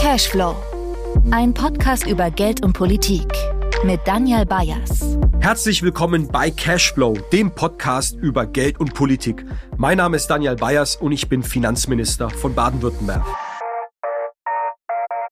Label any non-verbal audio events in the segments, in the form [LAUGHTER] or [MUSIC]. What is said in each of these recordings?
Cashflow. Ein Podcast über Geld und Politik mit Daniel Bayers. Herzlich willkommen bei Cashflow, dem Podcast über Geld und Politik. Mein Name ist Daniel Bayers und ich bin Finanzminister von Baden-Württemberg.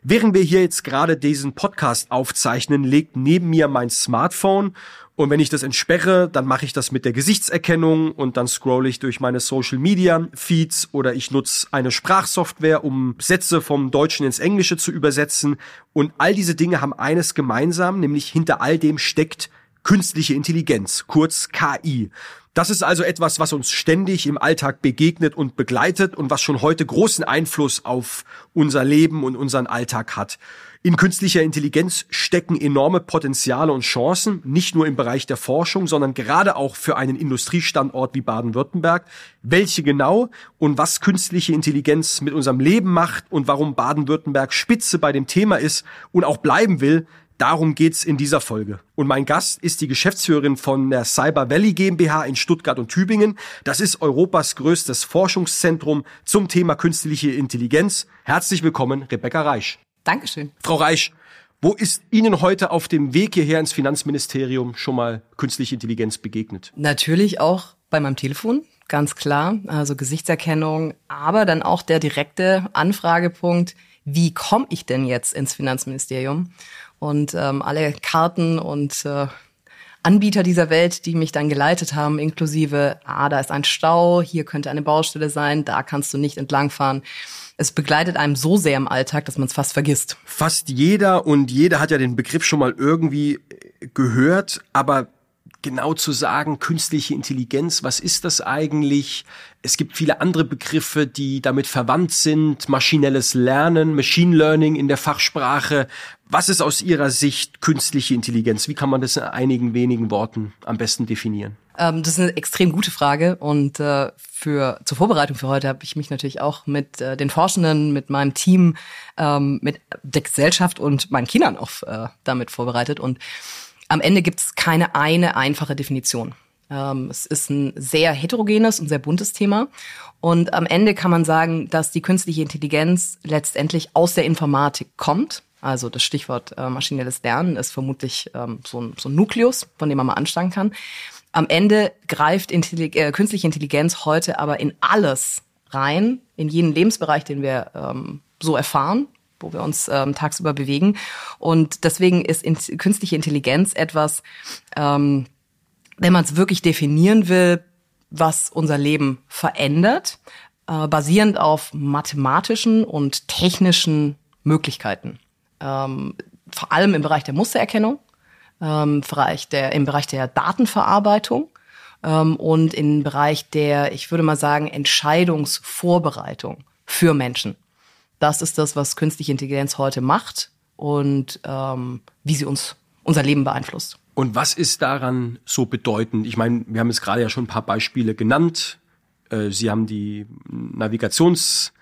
Während wir hier jetzt gerade diesen Podcast aufzeichnen, legt neben mir mein Smartphone und wenn ich das entsperre, dann mache ich das mit der Gesichtserkennung und dann scrolle ich durch meine Social Media Feeds oder ich nutze eine Sprachsoftware, um Sätze vom Deutschen ins Englische zu übersetzen. Und all diese Dinge haben eines gemeinsam, nämlich hinter all dem steckt künstliche Intelligenz, kurz KI. Das ist also etwas, was uns ständig im Alltag begegnet und begleitet und was schon heute großen Einfluss auf unser Leben und unseren Alltag hat. In künstlicher Intelligenz stecken enorme Potenziale und Chancen, nicht nur im Bereich der Forschung, sondern gerade auch für einen Industriestandort wie Baden-Württemberg. Welche genau und was künstliche Intelligenz mit unserem Leben macht und warum Baden-Württemberg Spitze bei dem Thema ist und auch bleiben will, Darum geht's in dieser Folge. Und mein Gast ist die Geschäftsführerin von der Cyber Valley GmbH in Stuttgart und Tübingen. Das ist Europas größtes Forschungszentrum zum Thema künstliche Intelligenz. Herzlich willkommen, Rebecca Reich. Dankeschön. Frau Reich, wo ist Ihnen heute auf dem Weg hierher ins Finanzministerium schon mal künstliche Intelligenz begegnet? Natürlich auch bei meinem Telefon, ganz klar. Also Gesichtserkennung, aber dann auch der direkte Anfragepunkt, wie komme ich denn jetzt ins Finanzministerium? Und ähm, alle Karten und äh, Anbieter dieser Welt, die mich dann geleitet haben, inklusive, ah, da ist ein Stau, hier könnte eine Baustelle sein, da kannst du nicht entlangfahren. Es begleitet einem so sehr im Alltag, dass man es fast vergisst. Fast jeder und jeder hat ja den Begriff schon mal irgendwie gehört, aber genau zu sagen, künstliche Intelligenz, was ist das eigentlich? Es gibt viele andere Begriffe, die damit verwandt sind. Maschinelles Lernen, Machine Learning in der Fachsprache. Was ist aus Ihrer Sicht künstliche Intelligenz? Wie kann man das in einigen wenigen Worten am besten definieren? Ähm, das ist eine extrem gute Frage und äh, für zur Vorbereitung für heute habe ich mich natürlich auch mit äh, den Forschenden, mit meinem Team, ähm, mit der Gesellschaft und meinen Kindern auch äh, damit vorbereitet und am Ende gibt es keine eine einfache Definition. Ähm, es ist ein sehr heterogenes und sehr buntes Thema. Und am Ende kann man sagen, dass die künstliche Intelligenz letztendlich aus der Informatik kommt. Also das Stichwort äh, maschinelles Lernen ist vermutlich ähm, so, ein, so ein Nukleus, von dem man mal ansteigen kann. Am Ende greift Intellig äh, künstliche Intelligenz heute aber in alles rein, in jeden Lebensbereich, den wir ähm, so erfahren wo wir uns ähm, tagsüber bewegen. Und deswegen ist in, künstliche Intelligenz etwas, ähm, wenn man es wirklich definieren will, was unser Leben verändert, äh, basierend auf mathematischen und technischen Möglichkeiten. Ähm, vor allem im Bereich der Mustererkennung, ähm, Bereich der, im Bereich der Datenverarbeitung ähm, und im Bereich der, ich würde mal sagen, Entscheidungsvorbereitung für Menschen. Das ist das, was künstliche Intelligenz heute macht und ähm, wie sie uns unser Leben beeinflusst. Und was ist daran so bedeutend? Ich meine, wir haben jetzt gerade ja schon ein paar Beispiele genannt. Äh, sie haben die Navigations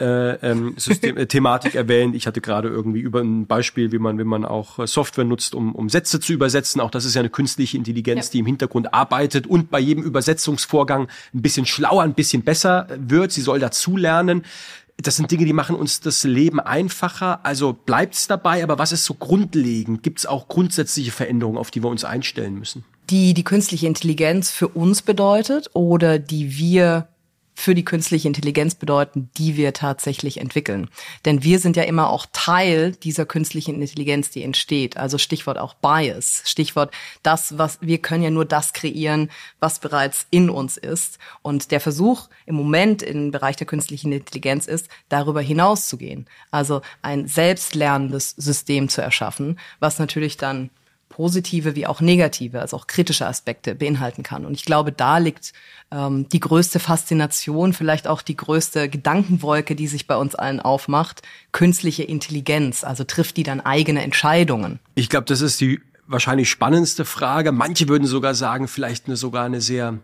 äh, ähm, System, äh, Thematik erwähnt. Ich hatte gerade irgendwie über ein Beispiel, wie man, wenn man auch äh, Software nutzt, um, um Sätze zu übersetzen. Auch das ist ja eine künstliche Intelligenz, ja. die im Hintergrund arbeitet und bei jedem Übersetzungsvorgang ein bisschen schlauer, ein bisschen besser wird. Sie soll dazulernen das sind Dinge, die machen uns das Leben einfacher. Also bleibt es dabei, aber was ist so grundlegend? Gibt es auch grundsätzliche Veränderungen, auf die wir uns einstellen müssen? Die die künstliche Intelligenz für uns bedeutet oder die wir für die künstliche Intelligenz bedeuten, die wir tatsächlich entwickeln. Denn wir sind ja immer auch Teil dieser künstlichen Intelligenz, die entsteht. Also Stichwort auch Bias. Stichwort das, was wir können ja nur das kreieren, was bereits in uns ist. Und der Versuch im Moment im Bereich der künstlichen Intelligenz ist, darüber hinauszugehen. Also ein selbstlernendes System zu erschaffen, was natürlich dann positive wie auch negative, also auch kritische Aspekte beinhalten kann. Und ich glaube, da liegt ähm, die größte Faszination, vielleicht auch die größte Gedankenwolke, die sich bei uns allen aufmacht, künstliche Intelligenz. Also trifft die dann eigene Entscheidungen? Ich glaube, das ist die wahrscheinlich spannendste Frage. Manche würden sogar sagen, vielleicht eine, sogar eine sehr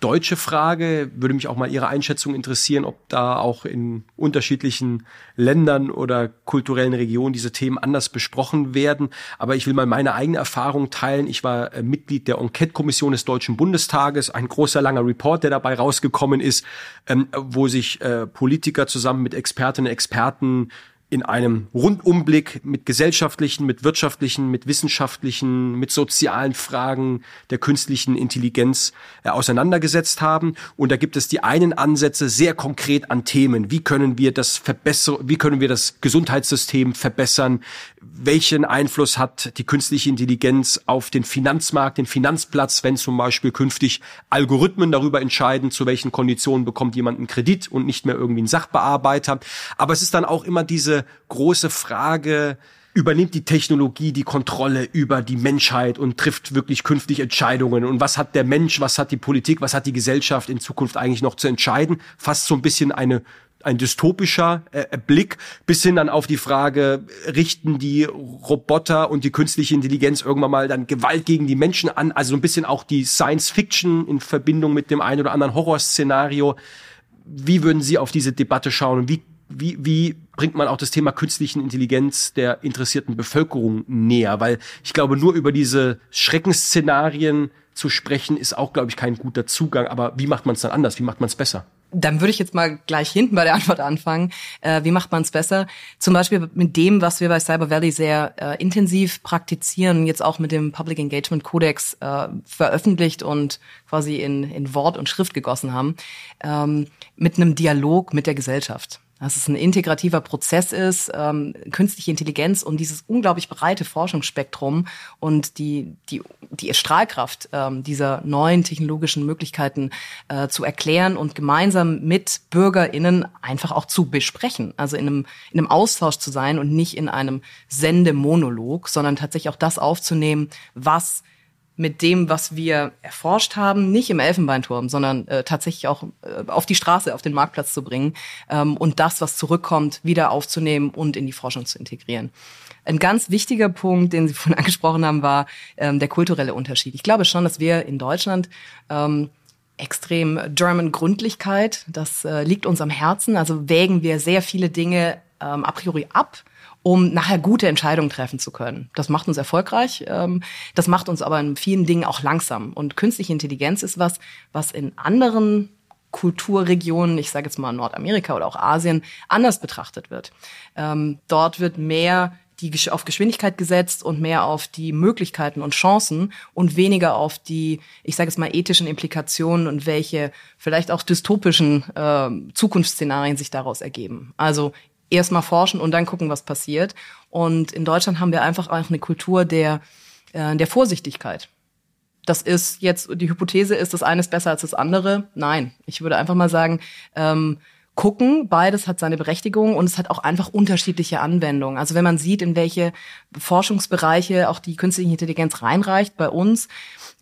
deutsche Frage. Würde mich auch mal Ihre Einschätzung interessieren, ob da auch in unterschiedlichen Ländern oder kulturellen Regionen diese Themen anders besprochen werden. Aber ich will mal meine eigene Erfahrung teilen. Ich war äh, Mitglied der Enquete-Kommission des Deutschen Bundestages, ein großer langer Report, der dabei rausgekommen ist, ähm, wo sich äh, Politiker zusammen mit Expertinnen und Experten in einem Rundumblick mit gesellschaftlichen, mit wirtschaftlichen, mit wissenschaftlichen, mit sozialen Fragen der künstlichen Intelligenz äh, auseinandergesetzt haben. Und da gibt es die einen Ansätze sehr konkret an Themen. Wie können wir das verbessern? Wie können wir das Gesundheitssystem verbessern? Welchen Einfluss hat die künstliche Intelligenz auf den Finanzmarkt, den Finanzplatz, wenn zum Beispiel künftig Algorithmen darüber entscheiden, zu welchen Konditionen bekommt jemand einen Kredit und nicht mehr irgendwie ein Sachbearbeiter. Aber es ist dann auch immer diese große Frage, übernimmt die Technologie die Kontrolle über die Menschheit und trifft wirklich künftig Entscheidungen? Und was hat der Mensch, was hat die Politik, was hat die Gesellschaft in Zukunft eigentlich noch zu entscheiden? Fast so ein bisschen eine ein dystopischer äh, Blick bis hin dann auf die Frage, richten die Roboter und die künstliche Intelligenz irgendwann mal dann Gewalt gegen die Menschen an? Also ein bisschen auch die Science Fiction in Verbindung mit dem einen oder anderen Horrorszenario. Wie würden Sie auf diese Debatte schauen wie wie, wie bringt man auch das Thema künstlichen Intelligenz der interessierten Bevölkerung näher? Weil ich glaube, nur über diese Schreckensszenarien zu sprechen, ist auch, glaube ich, kein guter Zugang. Aber wie macht man es dann anders? Wie macht man es besser? Dann würde ich jetzt mal gleich hinten bei der Antwort anfangen. Äh, wie macht man es besser? Zum Beispiel mit dem, was wir bei Cyber Valley sehr äh, intensiv praktizieren, jetzt auch mit dem Public Engagement Codex äh, veröffentlicht und quasi in, in Wort und Schrift gegossen haben, ähm, mit einem Dialog mit der Gesellschaft dass es ein integrativer Prozess ist, ähm, künstliche Intelligenz und dieses unglaublich breite Forschungsspektrum und die, die, die Strahlkraft ähm, dieser neuen technologischen Möglichkeiten äh, zu erklären und gemeinsam mit BürgerInnen einfach auch zu besprechen. Also in einem, in einem Austausch zu sein und nicht in einem Sendemonolog, sondern tatsächlich auch das aufzunehmen, was mit dem, was wir erforscht haben, nicht im Elfenbeinturm, sondern äh, tatsächlich auch äh, auf die Straße, auf den Marktplatz zu bringen ähm, und das, was zurückkommt, wieder aufzunehmen und in die Forschung zu integrieren. Ein ganz wichtiger Punkt, den Sie [LAUGHS] vorhin angesprochen haben, war ähm, der kulturelle Unterschied. Ich glaube schon, dass wir in Deutschland ähm, extrem German Gründlichkeit, das äh, liegt uns am Herzen. Also wägen wir sehr viele Dinge ähm, a priori ab um nachher gute Entscheidungen treffen zu können. Das macht uns erfolgreich, ähm, das macht uns aber in vielen Dingen auch langsam. Und künstliche Intelligenz ist was, was in anderen Kulturregionen, ich sage jetzt mal Nordamerika oder auch Asien, anders betrachtet wird. Ähm, dort wird mehr die auf Geschwindigkeit gesetzt und mehr auf die Möglichkeiten und Chancen und weniger auf die, ich sage jetzt mal, ethischen Implikationen und welche vielleicht auch dystopischen äh, Zukunftsszenarien sich daraus ergeben. Also erstmal forschen und dann gucken, was passiert. Und in Deutschland haben wir einfach auch eine Kultur der, äh, der Vorsichtigkeit. Das ist jetzt, die Hypothese ist, das eine ist besser als das andere. Nein, ich würde einfach mal sagen, ähm, gucken, beides hat seine Berechtigung und es hat auch einfach unterschiedliche Anwendungen. Also wenn man sieht, in welche Forschungsbereiche auch die künstliche Intelligenz reinreicht bei uns,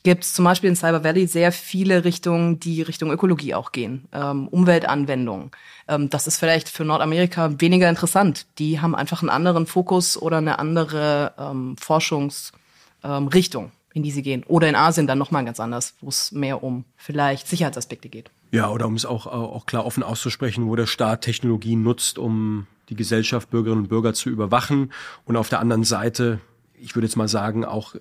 gibt es zum Beispiel in Cyber Valley sehr viele Richtungen, die Richtung Ökologie auch gehen, ähm, Umweltanwendungen. Ähm, das ist vielleicht für Nordamerika weniger interessant. Die haben einfach einen anderen Fokus oder eine andere ähm, Forschungsrichtung, ähm, in die sie gehen. Oder in Asien dann nochmal ganz anders, wo es mehr um vielleicht Sicherheitsaspekte geht. Ja, oder um es auch, auch klar offen auszusprechen, wo der Staat Technologien nutzt, um die Gesellschaft, Bürgerinnen und Bürger zu überwachen. Und auf der anderen Seite, ich würde jetzt mal sagen, auch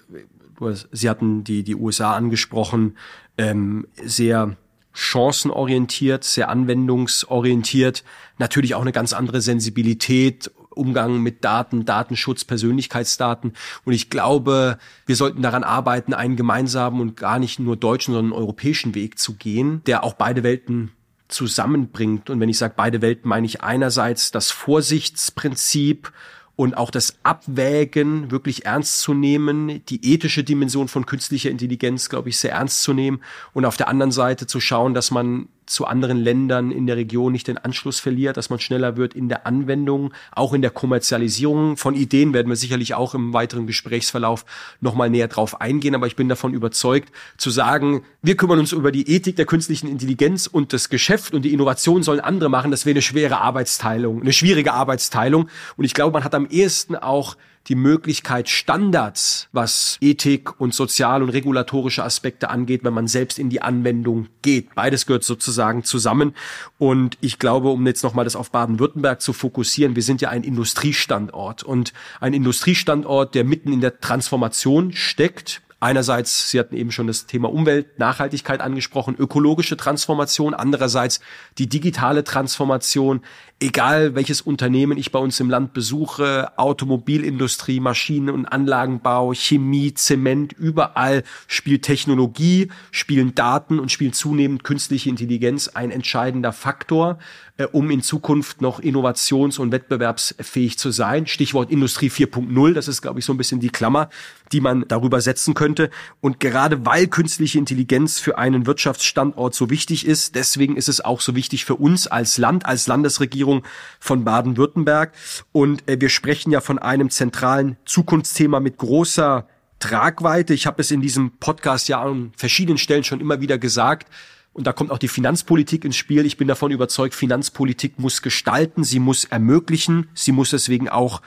Sie hatten die, die USA angesprochen, ähm, sehr chancenorientiert, sehr anwendungsorientiert, natürlich auch eine ganz andere Sensibilität, Umgang mit Daten, Datenschutz, Persönlichkeitsdaten. Und ich glaube, wir sollten daran arbeiten, einen gemeinsamen und gar nicht nur deutschen, sondern europäischen Weg zu gehen, der auch beide Welten zusammenbringt. Und wenn ich sage beide Welten, meine ich einerseits das Vorsichtsprinzip und auch das Abwägen wirklich ernst zu nehmen, die ethische Dimension von künstlicher Intelligenz, glaube ich, sehr ernst zu nehmen und auf der anderen Seite zu schauen, dass man zu anderen Ländern in der Region nicht den Anschluss verliert, dass man schneller wird in der Anwendung, auch in der Kommerzialisierung von Ideen werden wir sicherlich auch im weiteren Gesprächsverlauf nochmal näher drauf eingehen. Aber ich bin davon überzeugt, zu sagen, wir kümmern uns über die Ethik der künstlichen Intelligenz und das Geschäft und die Innovation sollen andere machen, das wäre eine schwere Arbeitsteilung, eine schwierige Arbeitsteilung. Und ich glaube, man hat am ehesten auch die Möglichkeit, Standards, was Ethik und soziale und regulatorische Aspekte angeht, wenn man selbst in die Anwendung geht. Beides gehört sozusagen zusammen. Und ich glaube, um jetzt nochmal das auf Baden-Württemberg zu fokussieren, wir sind ja ein Industriestandort und ein Industriestandort, der mitten in der Transformation steckt Einerseits, Sie hatten eben schon das Thema Umwelt, Nachhaltigkeit angesprochen, ökologische Transformation, andererseits die digitale Transformation, egal welches Unternehmen ich bei uns im Land besuche, Automobilindustrie, Maschinen- und Anlagenbau, Chemie, Zement, überall spielt Technologie, spielen Daten und spielt zunehmend künstliche Intelligenz ein entscheidender Faktor, um in Zukunft noch innovations- und wettbewerbsfähig zu sein. Stichwort Industrie 4.0, das ist, glaube ich, so ein bisschen die Klammer, die man darüber setzen könnte. Und gerade weil künstliche Intelligenz für einen Wirtschaftsstandort so wichtig ist, deswegen ist es auch so wichtig für uns als Land, als Landesregierung von Baden-Württemberg. Und äh, wir sprechen ja von einem zentralen Zukunftsthema mit großer Tragweite. Ich habe es in diesem Podcast ja an verschiedenen Stellen schon immer wieder gesagt. Und da kommt auch die Finanzpolitik ins Spiel. Ich bin davon überzeugt, Finanzpolitik muss gestalten, sie muss ermöglichen, sie muss deswegen auch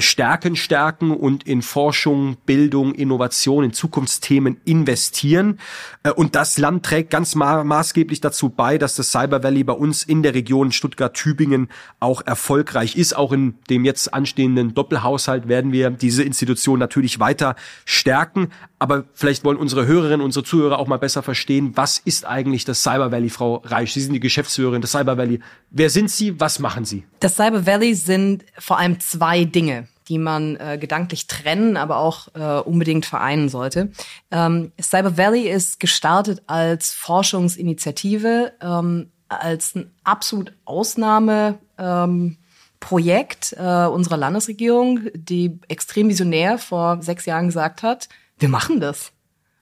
Stärken stärken und in Forschung, Bildung, Innovation, in Zukunftsthemen investieren. Äh, und das Land trägt ganz ma maßgeblich dazu bei, dass das Cyber Valley bei uns in der Region Stuttgart-Tübingen auch erfolgreich ist. Auch in dem jetzt anstehenden Doppelhaushalt werden wir diese Institution natürlich weiter stärken. Aber vielleicht wollen unsere Hörerinnen, unsere Zuhörer auch mal besser verstehen, was ist eigentlich das Cyber Valley, Frau Reich? Sie sind die Geschäftsführerin des Cyber Valley. Wer sind Sie? Was machen Sie? Das Cyber Valley sind vor allem zwei Dinge die man äh, gedanklich trennen, aber auch äh, unbedingt vereinen sollte. Ähm, Cyber Valley ist gestartet als Forschungsinitiative, ähm, als ein absolut Ausnahme. Ähm, Projekt äh, unserer Landesregierung, die extrem visionär vor sechs Jahren gesagt hat, wir machen das.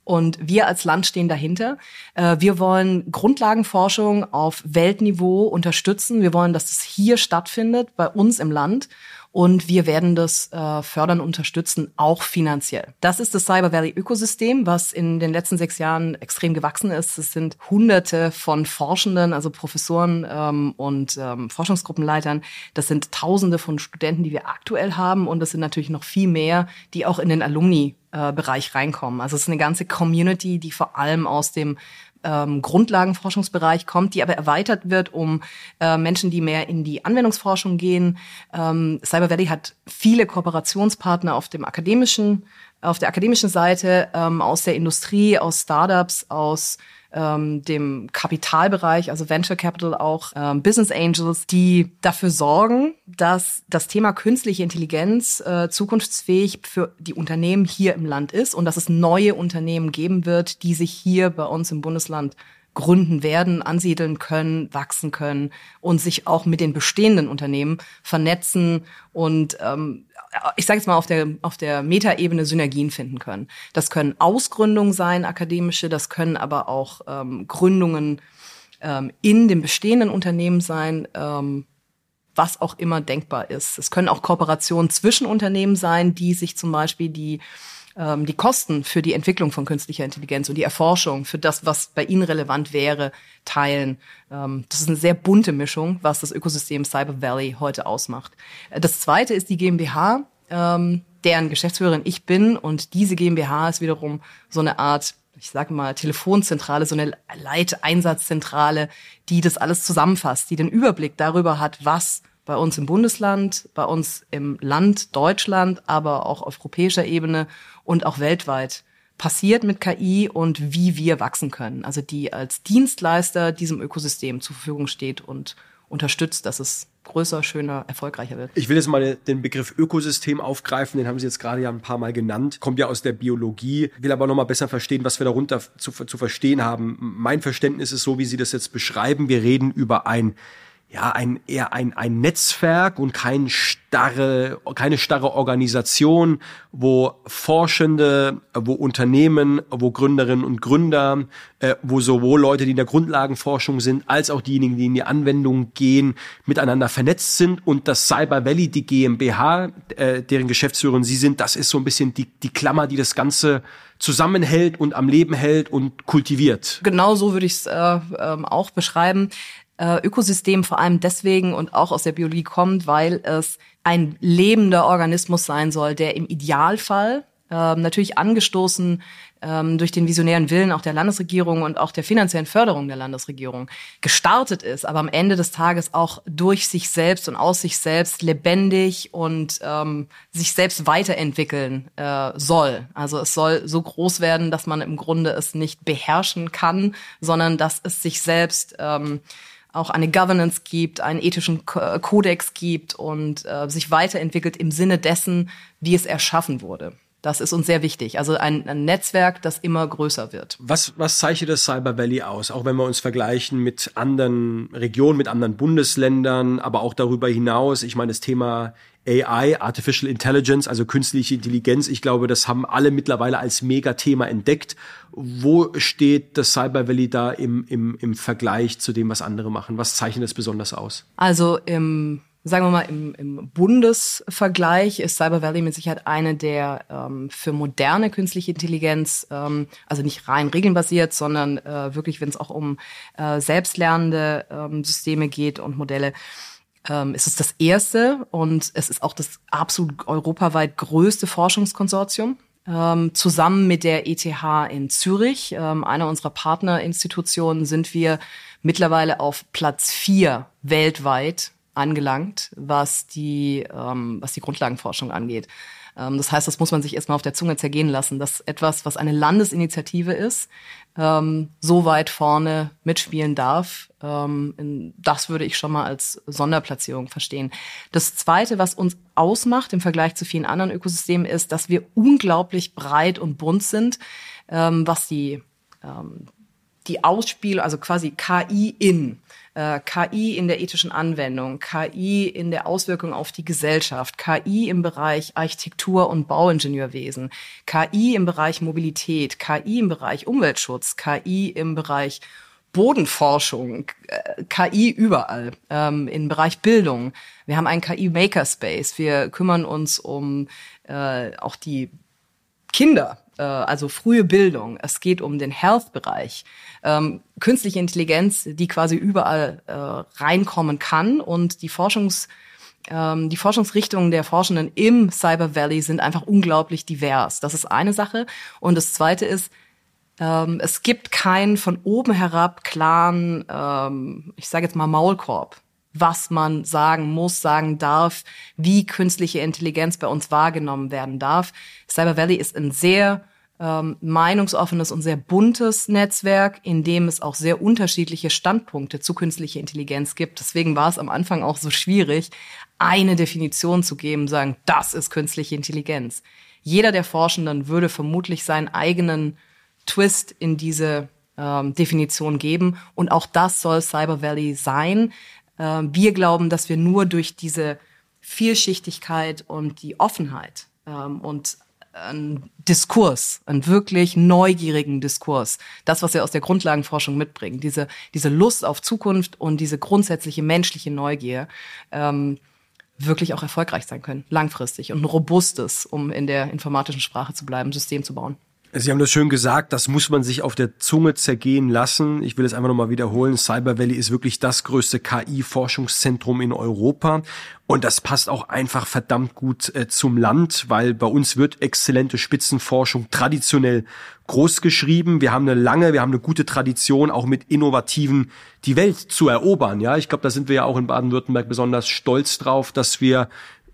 Und wir als Land stehen dahinter. Äh, wir wollen Grundlagenforschung auf Weltniveau unterstützen. Wir wollen, dass es hier stattfindet, bei uns im Land und wir werden das äh, fördern, unterstützen, auch finanziell. Das ist das Cyber Valley Ökosystem, was in den letzten sechs Jahren extrem gewachsen ist. Es sind Hunderte von Forschenden, also Professoren ähm, und ähm, Forschungsgruppenleitern. Das sind Tausende von Studenten, die wir aktuell haben und das sind natürlich noch viel mehr, die auch in den Alumni äh, Bereich reinkommen. Also es ist eine ganze Community, die vor allem aus dem ähm, Grundlagenforschungsbereich kommt, die aber erweitert wird um äh, Menschen, die mehr in die Anwendungsforschung gehen. Ähm, Cyber Valley hat viele Kooperationspartner auf dem akademischen, auf der akademischen Seite, ähm, aus der Industrie, aus Startups, aus ähm, dem Kapitalbereich, also Venture Capital auch, ähm, Business Angels, die dafür sorgen, dass das Thema künstliche Intelligenz äh, zukunftsfähig für die Unternehmen hier im Land ist und dass es neue Unternehmen geben wird, die sich hier bei uns im Bundesland gründen werden, ansiedeln können, wachsen können und sich auch mit den bestehenden Unternehmen vernetzen und ähm, ich sage jetzt mal auf der auf der Metaebene Synergien finden können. Das können Ausgründungen sein, akademische, das können aber auch ähm, Gründungen ähm, in dem bestehenden Unternehmen sein. Ähm, was auch immer denkbar ist. Es können auch Kooperationen zwischen Unternehmen sein, die sich zum Beispiel die ähm, die Kosten für die Entwicklung von künstlicher Intelligenz und die Erforschung für das, was bei ihnen relevant wäre, teilen. Ähm, das ist eine sehr bunte Mischung, was das Ökosystem Cyber Valley heute ausmacht. Äh, das zweite ist die GmbH, ähm, deren Geschäftsführerin ich bin und diese GmbH ist wiederum so eine Art ich sage mal, Telefonzentrale, so eine Leiteinsatzzentrale, die das alles zusammenfasst, die den Überblick darüber hat, was bei uns im Bundesland, bei uns im Land Deutschland, aber auch auf europäischer Ebene und auch weltweit passiert mit KI und wie wir wachsen können. Also die als Dienstleister diesem Ökosystem zur Verfügung steht und unterstützt, dass es größer, schöner, erfolgreicher wird. Ich will jetzt mal den Begriff Ökosystem aufgreifen, den haben Sie jetzt gerade ja ein paar Mal genannt, kommt ja aus der Biologie, will aber nochmal besser verstehen, was wir darunter zu, zu verstehen haben. Mein Verständnis ist so, wie Sie das jetzt beschreiben, wir reden über ein ja, ein, eher ein, ein Netzwerk und kein starre, keine starre Organisation, wo Forschende, wo Unternehmen, wo Gründerinnen und Gründer, äh, wo sowohl Leute, die in der Grundlagenforschung sind, als auch diejenigen, die in die Anwendung gehen, miteinander vernetzt sind. Und das Cyber Valley, die GmbH, äh, deren Geschäftsführerin Sie sind, das ist so ein bisschen die, die Klammer, die das Ganze zusammenhält und am Leben hält und kultiviert. Genau so würde ich es äh, ähm, auch beschreiben. Äh, Ökosystem vor allem deswegen und auch aus der Biologie kommt, weil es ein lebender Organismus sein soll, der im Idealfall äh, natürlich angestoßen ähm, durch den visionären Willen auch der Landesregierung und auch der finanziellen Förderung der Landesregierung gestartet ist, aber am Ende des Tages auch durch sich selbst und aus sich selbst lebendig und ähm, sich selbst weiterentwickeln äh, soll. Also es soll so groß werden, dass man im Grunde es nicht beherrschen kann, sondern dass es sich selbst ähm, auch eine Governance gibt, einen ethischen Kodex gibt und äh, sich weiterentwickelt im Sinne dessen, wie es erschaffen wurde. Das ist uns sehr wichtig. Also ein, ein, Netzwerk, das immer größer wird. Was, was zeichnet das Cyber Valley aus? Auch wenn wir uns vergleichen mit anderen Regionen, mit anderen Bundesländern, aber auch darüber hinaus. Ich meine, das Thema AI, Artificial Intelligence, also künstliche Intelligenz, ich glaube, das haben alle mittlerweile als Megathema entdeckt. Wo steht das Cyber Valley da im, im, im Vergleich zu dem, was andere machen? Was zeichnet es besonders aus? Also im sagen wir mal, im, im Bundesvergleich ist Cyber Valley mit Sicherheit eine der ähm, für moderne künstliche Intelligenz, ähm, also nicht rein regelnbasiert, sondern äh, wirklich, wenn es auch um äh, selbstlernende ähm, Systeme geht und Modelle, ähm, ist es das erste und es ist auch das absolut europaweit größte Forschungskonsortium. Ähm, zusammen mit der ETH in Zürich, ähm, einer unserer Partnerinstitutionen, sind wir mittlerweile auf Platz vier weltweit angelangt, was die, ähm, was die Grundlagenforschung angeht. Ähm, das heißt, das muss man sich erstmal auf der Zunge zergehen lassen, dass etwas, was eine Landesinitiative ist, ähm, so weit vorne mitspielen darf. Ähm, das würde ich schon mal als Sonderplatzierung verstehen. Das Zweite, was uns ausmacht im Vergleich zu vielen anderen Ökosystemen, ist, dass wir unglaublich breit und bunt sind, ähm, was die ähm, die Ausspiel, also quasi KI in äh, KI in der ethischen Anwendung, KI in der Auswirkung auf die Gesellschaft, KI im Bereich Architektur und Bauingenieurwesen, KI im Bereich Mobilität, KI im Bereich Umweltschutz, KI im Bereich Bodenforschung, äh, KI überall, ähm, im Bereich Bildung. Wir haben einen KI-Makerspace. Wir kümmern uns um äh, auch die Kinder, äh, also frühe Bildung. Es geht um den Health-Bereich ähm, künstliche Intelligenz, die quasi überall äh, reinkommen kann und die Forschungs ähm, die Forschungsrichtungen der Forschenden im Cyber Valley sind einfach unglaublich divers. Das ist eine Sache. Und das zweite ist, ähm, es gibt keinen von oben herab klaren, ähm, ich sage jetzt mal Maulkorb, was man sagen muss, sagen darf, wie künstliche Intelligenz bei uns wahrgenommen werden darf. Cyber Valley ist ein sehr ähm, meinungsoffenes und sehr buntes Netzwerk, in dem es auch sehr unterschiedliche Standpunkte zu künstlicher Intelligenz gibt. Deswegen war es am Anfang auch so schwierig, eine Definition zu geben, sagen, das ist künstliche Intelligenz. Jeder der Forschenden würde vermutlich seinen eigenen Twist in diese ähm, Definition geben. Und auch das soll Cyber Valley sein. Ähm, wir glauben, dass wir nur durch diese Vielschichtigkeit und die Offenheit ähm, und einen Diskurs, einen wirklich neugierigen Diskurs. Das, was wir aus der Grundlagenforschung mitbringen, diese, diese Lust auf Zukunft und diese grundsätzliche menschliche Neugier, ähm, wirklich auch erfolgreich sein können, langfristig und ein robustes, um in der informatischen Sprache zu bleiben, System zu bauen. Sie haben das schön gesagt, das muss man sich auf der Zunge zergehen lassen. Ich will es einfach nochmal wiederholen. Cyber Valley ist wirklich das größte KI-Forschungszentrum in Europa. Und das passt auch einfach verdammt gut äh, zum Land, weil bei uns wird exzellente Spitzenforschung traditionell groß geschrieben. Wir haben eine lange, wir haben eine gute Tradition, auch mit Innovativen die Welt zu erobern. Ja, ich glaube, da sind wir ja auch in Baden-Württemberg besonders stolz drauf, dass wir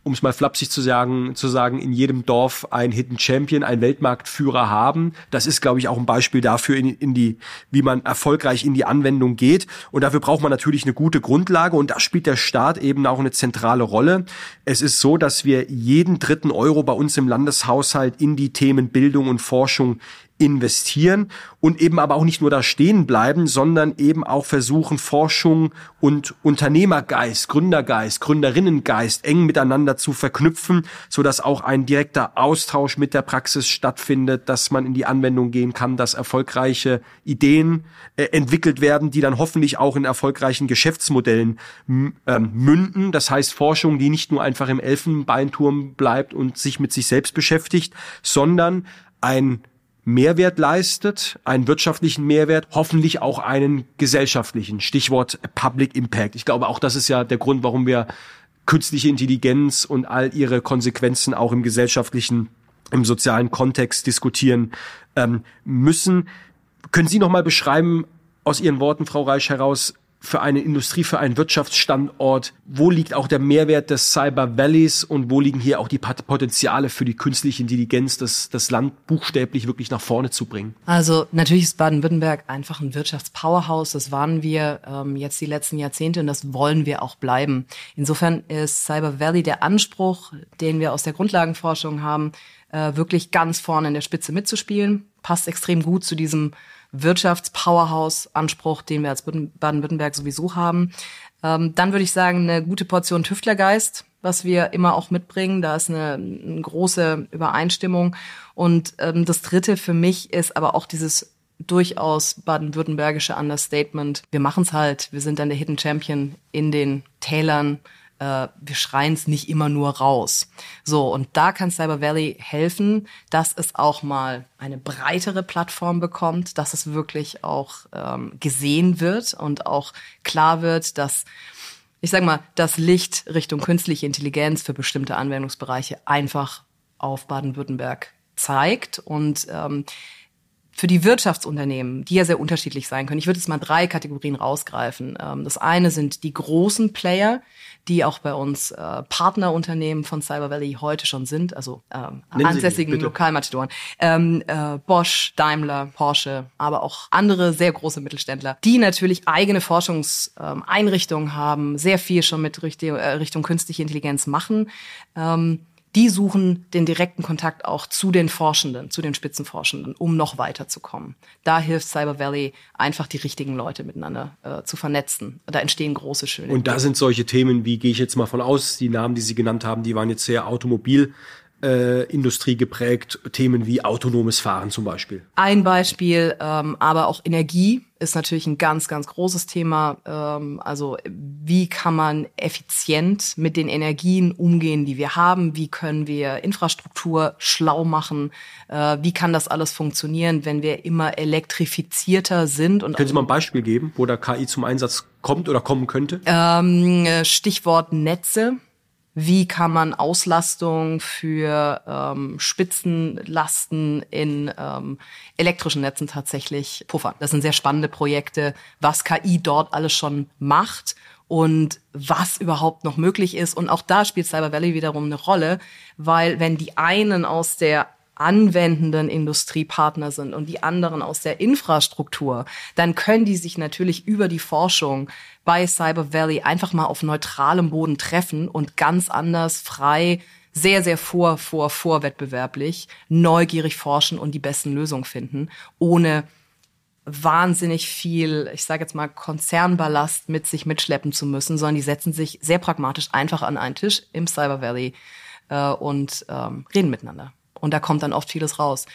um es mal flapsig zu sagen, zu sagen, in jedem Dorf ein Hidden Champion, ein Weltmarktführer haben. Das ist, glaube ich, auch ein Beispiel dafür, in, in die, wie man erfolgreich in die Anwendung geht. Und dafür braucht man natürlich eine gute Grundlage und da spielt der Staat eben auch eine zentrale Rolle. Es ist so, dass wir jeden dritten Euro bei uns im Landeshaushalt in die Themen Bildung und Forschung investieren und eben aber auch nicht nur da stehen bleiben, sondern eben auch versuchen, Forschung und Unternehmergeist, Gründergeist, Gründerinnengeist eng miteinander zu verknüpfen, so dass auch ein direkter Austausch mit der Praxis stattfindet, dass man in die Anwendung gehen kann, dass erfolgreiche Ideen äh, entwickelt werden, die dann hoffentlich auch in erfolgreichen Geschäftsmodellen äh, münden. Das heißt Forschung, die nicht nur einfach im Elfenbeinturm bleibt und sich mit sich selbst beschäftigt, sondern ein Mehrwert leistet, einen wirtschaftlichen Mehrwert, hoffentlich auch einen gesellschaftlichen. Stichwort Public Impact. Ich glaube, auch das ist ja der Grund, warum wir künstliche Intelligenz und all ihre Konsequenzen auch im gesellschaftlichen, im sozialen Kontext diskutieren ähm, müssen. Können Sie noch mal beschreiben aus Ihren Worten, Frau Reich, heraus, für eine Industrie, für einen Wirtschaftsstandort? Wo liegt auch der Mehrwert des Cyber Valleys und wo liegen hier auch die Potenziale für die künstliche Intelligenz, das, das Land buchstäblich wirklich nach vorne zu bringen? Also natürlich ist Baden-Württemberg einfach ein Wirtschaftspowerhouse. Das waren wir ähm, jetzt die letzten Jahrzehnte und das wollen wir auch bleiben. Insofern ist Cyber Valley der Anspruch, den wir aus der Grundlagenforschung haben, äh, wirklich ganz vorne in der Spitze mitzuspielen. Passt extrem gut zu diesem Wirtschaftspowerhouse-Anspruch, den wir als Baden-Württemberg sowieso haben. Ähm, dann würde ich sagen, eine gute Portion Tüftlergeist, was wir immer auch mitbringen. Da ist eine, eine große Übereinstimmung. Und ähm, das Dritte für mich ist aber auch dieses durchaus baden-württembergische Understatement. Wir machen es halt. Wir sind dann der Hidden Champion in den Tälern äh, wir schreien es nicht immer nur raus. So, und da kann Cyber Valley helfen, dass es auch mal eine breitere Plattform bekommt, dass es wirklich auch ähm, gesehen wird und auch klar wird, dass ich sag mal, das Licht Richtung künstliche Intelligenz für bestimmte Anwendungsbereiche einfach auf Baden-Württemberg zeigt. Und ähm, für die Wirtschaftsunternehmen, die ja sehr unterschiedlich sein können. Ich würde jetzt mal drei Kategorien rausgreifen. Ähm, das eine sind die großen Player, die auch bei uns äh, Partnerunternehmen von Cyber Valley heute schon sind, also ähm, ansässigen Lokalmatadoren. Ähm, äh, Bosch, Daimler, Porsche, aber auch andere sehr große Mittelständler, die natürlich eigene Forschungseinrichtungen haben, sehr viel schon mit Richtung, äh, Richtung künstliche Intelligenz machen. Ähm, die suchen den direkten Kontakt auch zu den Forschenden, zu den Spitzenforschenden, um noch weiterzukommen. Da hilft Cyber Valley einfach die richtigen Leute miteinander äh, zu vernetzen. Da entstehen große schöne. Und da sind solche Themen, wie gehe ich jetzt mal von aus, die Namen, die Sie genannt haben, die waren jetzt sehr automobil äh, Industrie geprägt, Themen wie autonomes Fahren zum Beispiel. Ein Beispiel, ähm, aber auch Energie ist natürlich ein ganz, ganz großes Thema. Ähm, also wie kann man effizient mit den Energien umgehen, die wir haben? Wie können wir Infrastruktur schlau machen? Äh, wie kann das alles funktionieren, wenn wir immer elektrifizierter sind? Und Können Sie mal ein Beispiel geben, wo da KI zum Einsatz kommt oder kommen könnte? Ähm, Stichwort Netze wie kann man Auslastung für ähm, Spitzenlasten in ähm, elektrischen Netzen tatsächlich puffern. Das sind sehr spannende Projekte, was KI dort alles schon macht und was überhaupt noch möglich ist. Und auch da spielt Cyber Valley wiederum eine Rolle, weil wenn die einen aus der anwendenden Industriepartner sind und die anderen aus der Infrastruktur, dann können die sich natürlich über die Forschung bei Cyber Valley einfach mal auf neutralem Boden treffen und ganz anders, frei, sehr, sehr vor, vor, vorwettbewerblich, neugierig forschen und die besten Lösungen finden, ohne wahnsinnig viel, ich sage jetzt mal, Konzernballast mit sich mitschleppen zu müssen, sondern die setzen sich sehr pragmatisch einfach an einen Tisch im Cyber Valley äh, und ähm, reden miteinander. Und da kommt dann oft vieles raus.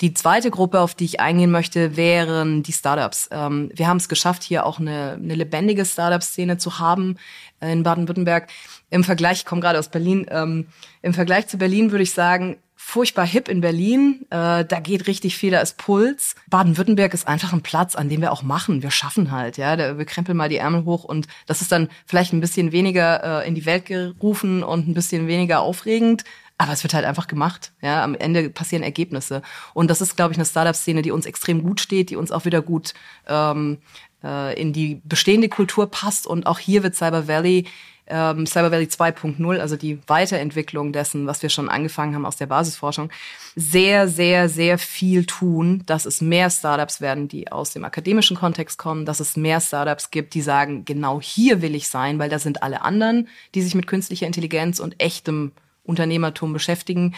Die zweite Gruppe, auf die ich eingehen möchte, wären die Startups. Ähm, wir haben es geschafft, hier auch eine, eine lebendige Startup-Szene zu haben in Baden-Württemberg. Im Vergleich, ich komme gerade aus Berlin, ähm, im Vergleich zu Berlin würde ich sagen, furchtbar hip in Berlin. Äh, da geht richtig viel, da ist Puls. Baden-Württemberg ist einfach ein Platz, an dem wir auch machen. Wir schaffen halt, ja. Wir krempeln mal die Ärmel hoch und das ist dann vielleicht ein bisschen weniger äh, in die Welt gerufen und ein bisschen weniger aufregend. Aber es wird halt einfach gemacht. Ja, am Ende passieren Ergebnisse. Und das ist, glaube ich, eine Startup-Szene, die uns extrem gut steht, die uns auch wieder gut ähm, äh, in die bestehende Kultur passt. Und auch hier wird Cyber Valley ähm, Cyber Valley 2.0, also die Weiterentwicklung dessen, was wir schon angefangen haben aus der Basisforschung, sehr, sehr, sehr viel tun, dass es mehr Startups werden, die aus dem akademischen Kontext kommen, dass es mehr Startups gibt, die sagen, genau hier will ich sein, weil da sind alle anderen, die sich mit künstlicher Intelligenz und echtem Unternehmertum beschäftigen,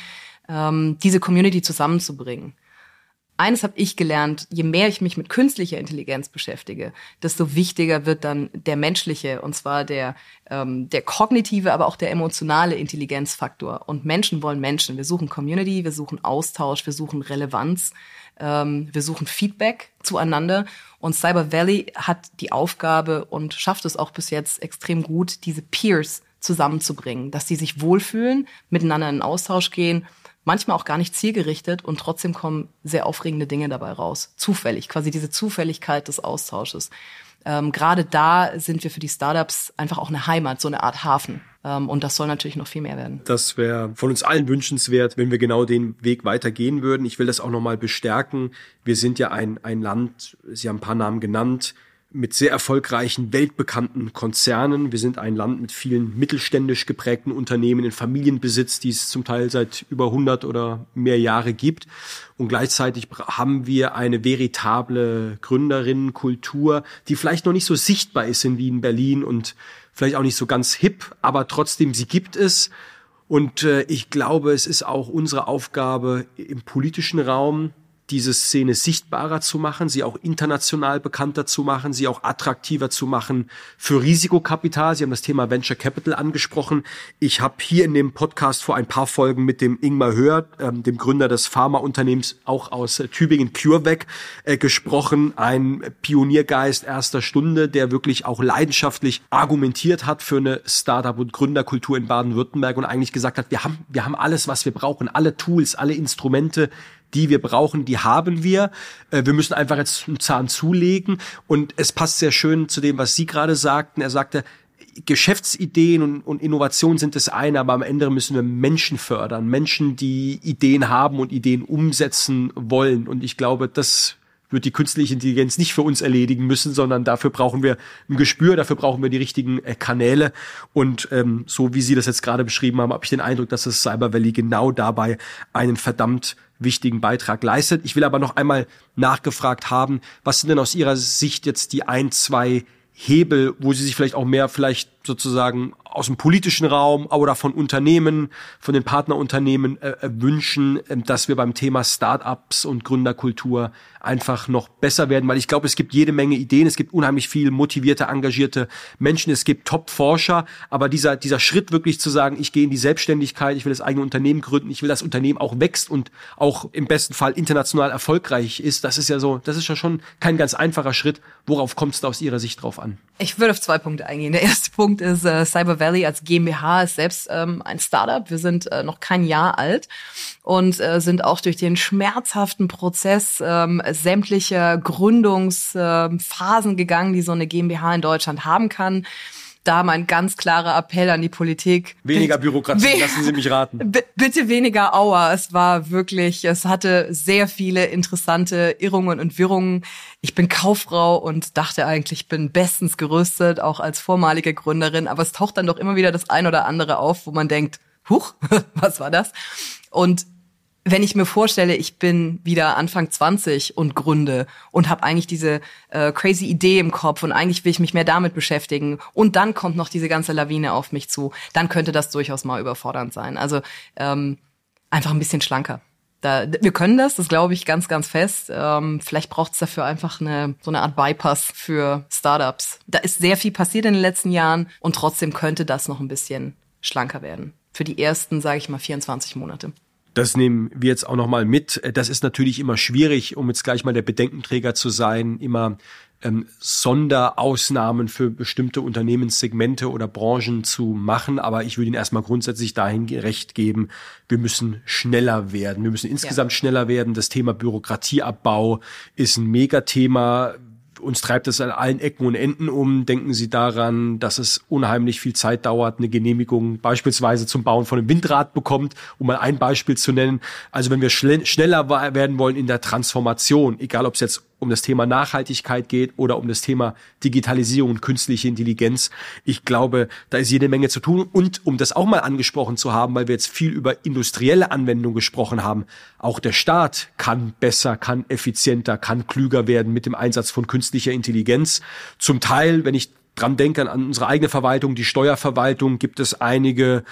ähm, diese Community zusammenzubringen. Eines habe ich gelernt, je mehr ich mich mit künstlicher Intelligenz beschäftige, desto wichtiger wird dann der menschliche, und zwar der, ähm, der kognitive, aber auch der emotionale Intelligenzfaktor. Und Menschen wollen Menschen. Wir suchen Community, wir suchen Austausch, wir suchen Relevanz, ähm, wir suchen Feedback zueinander. Und Cyber Valley hat die Aufgabe und schafft es auch bis jetzt extrem gut, diese Peers zusammenzubringen, dass die sich wohlfühlen, miteinander in Austausch gehen, manchmal auch gar nicht zielgerichtet und trotzdem kommen sehr aufregende Dinge dabei raus. Zufällig, quasi diese Zufälligkeit des Austausches. Ähm, Gerade da sind wir für die Startups einfach auch eine Heimat, so eine Art Hafen. Ähm, und das soll natürlich noch viel mehr werden. Das wäre von uns allen wünschenswert, wenn wir genau den Weg weitergehen würden. Ich will das auch nochmal bestärken. Wir sind ja ein, ein Land, Sie haben ein paar Namen genannt, mit sehr erfolgreichen, weltbekannten Konzernen. Wir sind ein Land mit vielen mittelständisch geprägten Unternehmen in Familienbesitz, die es zum Teil seit über 100 oder mehr Jahre gibt. Und gleichzeitig haben wir eine veritable Gründerinnenkultur, die vielleicht noch nicht so sichtbar ist in Wien, Berlin und vielleicht auch nicht so ganz hip, aber trotzdem sie gibt es. Und äh, ich glaube, es ist auch unsere Aufgabe im politischen Raum, diese Szene sichtbarer zu machen, sie auch international bekannter zu machen, sie auch attraktiver zu machen für Risikokapital. Sie haben das Thema Venture Capital angesprochen. Ich habe hier in dem Podcast vor ein paar Folgen mit dem Ingmar Hör, ähm, dem Gründer des Pharmaunternehmens auch aus äh, Tübingen CureVac, äh, gesprochen. Ein Pioniergeist erster Stunde, der wirklich auch leidenschaftlich argumentiert hat für eine Startup- und Gründerkultur in Baden-Württemberg und eigentlich gesagt hat, wir haben, wir haben alles, was wir brauchen, alle Tools, alle Instrumente, die wir brauchen, die haben wir. Äh, wir müssen einfach jetzt einen Zahn zulegen. Und es passt sehr schön zu dem, was Sie gerade sagten. Er sagte, Geschäftsideen und, und Innovation sind das eine, aber am Ende müssen wir Menschen fördern. Menschen, die Ideen haben und Ideen umsetzen wollen. Und ich glaube, das wird die künstliche Intelligenz nicht für uns erledigen müssen, sondern dafür brauchen wir ein Gespür, dafür brauchen wir die richtigen äh, Kanäle. Und ähm, so wie Sie das jetzt gerade beschrieben haben, habe ich den Eindruck, dass das Cyber Valley genau dabei einen verdammt wichtigen Beitrag leistet. Ich will aber noch einmal nachgefragt haben, was sind denn aus Ihrer Sicht jetzt die ein, zwei Hebel, wo Sie sich vielleicht auch mehr vielleicht sozusagen aus dem politischen Raum oder von Unternehmen, von den Partnerunternehmen äh, äh, wünschen, äh, dass wir beim Thema Startups und Gründerkultur einfach noch besser werden, weil ich glaube, es gibt jede Menge Ideen, es gibt unheimlich viel motivierte, engagierte Menschen, es gibt Top-Forscher, aber dieser, dieser Schritt wirklich zu sagen, ich gehe in die Selbstständigkeit, ich will das eigene Unternehmen gründen, ich will, das Unternehmen auch wächst und auch im besten Fall international erfolgreich ist, das ist ja so, das ist ja schon kein ganz einfacher Schritt. Worauf kommt es da aus Ihrer Sicht drauf an? Ich würde auf zwei Punkte eingehen. Der erste Punkt ist, äh, Cyber Valley als GmbH ist selbst ähm, ein Startup. Wir sind äh, noch kein Jahr alt und äh, sind auch durch den schmerzhaften Prozess ähm, sämtlicher Gründungsphasen gegangen, die so eine GmbH in Deutschland haben kann da mein ganz klarer Appell an die Politik. Weniger Bürokratie, We lassen Sie mich raten. bitte weniger Auer. Es war wirklich, es hatte sehr viele interessante Irrungen und Wirrungen. Ich bin Kauffrau und dachte eigentlich, ich bin bestens gerüstet, auch als vormalige Gründerin. Aber es taucht dann doch immer wieder das ein oder andere auf, wo man denkt, huch, [LAUGHS] was war das? Und wenn ich mir vorstelle, ich bin wieder Anfang 20 und gründe und habe eigentlich diese äh, crazy Idee im Kopf und eigentlich will ich mich mehr damit beschäftigen und dann kommt noch diese ganze Lawine auf mich zu, dann könnte das durchaus mal überfordernd sein. Also ähm, einfach ein bisschen schlanker. Da, wir können das, das glaube ich ganz, ganz fest. Ähm, vielleicht braucht es dafür einfach eine so eine Art Bypass für Startups. Da ist sehr viel passiert in den letzten Jahren und trotzdem könnte das noch ein bisschen schlanker werden. Für die ersten, sage ich mal, 24 Monate. Das nehmen wir jetzt auch nochmal mit. Das ist natürlich immer schwierig, um jetzt gleich mal der Bedenkenträger zu sein, immer ähm, Sonderausnahmen für bestimmte Unternehmenssegmente oder Branchen zu machen. Aber ich würde Ihnen erstmal grundsätzlich dahin recht geben, wir müssen schneller werden. Wir müssen insgesamt ja. schneller werden. Das Thema Bürokratieabbau ist ein Megathema uns treibt es an allen Ecken und Enden um. Denken Sie daran, dass es unheimlich viel Zeit dauert, eine Genehmigung beispielsweise zum Bauen von einem Windrad bekommt, um mal ein Beispiel zu nennen. Also wenn wir schneller werden wollen in der Transformation, egal ob es jetzt um das Thema Nachhaltigkeit geht oder um das Thema Digitalisierung und künstliche Intelligenz. Ich glaube, da ist jede Menge zu tun. Und um das auch mal angesprochen zu haben, weil wir jetzt viel über industrielle Anwendungen gesprochen haben, auch der Staat kann besser, kann effizienter, kann klüger werden mit dem Einsatz von künstlicher Intelligenz. Zum Teil, wenn ich dran denke, an unsere eigene Verwaltung, die Steuerverwaltung, gibt es einige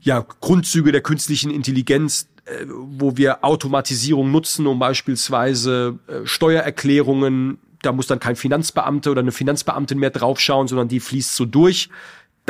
ja, Grundzüge der künstlichen Intelligenz, wo wir Automatisierung nutzen, um beispielsweise äh, Steuererklärungen, da muss dann kein Finanzbeamter oder eine Finanzbeamtin mehr draufschauen, sondern die fließt so durch.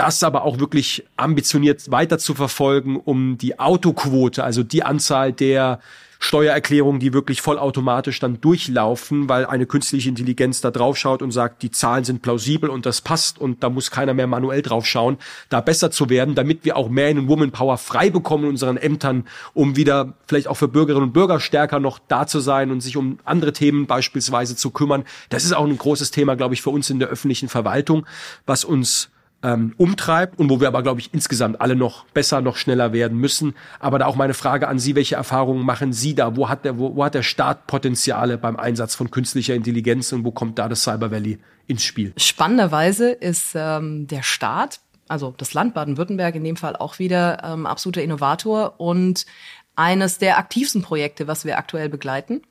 Das aber auch wirklich ambitioniert weiter zu verfolgen, um die Autoquote, also die Anzahl der Steuererklärungen, die wirklich vollautomatisch dann durchlaufen, weil eine künstliche Intelligenz da draufschaut und sagt, die Zahlen sind plausibel und das passt und da muss keiner mehr manuell draufschauen, da besser zu werden, damit wir auch Man- und Woman-Power frei bekommen in unseren Ämtern, um wieder vielleicht auch für Bürgerinnen und Bürger stärker noch da zu sein und sich um andere Themen beispielsweise zu kümmern. Das ist auch ein großes Thema, glaube ich, für uns in der öffentlichen Verwaltung, was uns ähm, umtreibt und wo wir aber, glaube ich, insgesamt alle noch besser, noch schneller werden müssen. Aber da auch meine Frage an Sie, welche Erfahrungen machen Sie da? Wo hat der, wo, wo hat der Staat Potenziale beim Einsatz von künstlicher Intelligenz und wo kommt da das Cyber Valley ins Spiel? Spannenderweise ist ähm, der Staat, also das Land Baden-Württemberg in dem Fall auch wieder ähm, absoluter Innovator und eines der aktivsten Projekte, was wir aktuell begleiten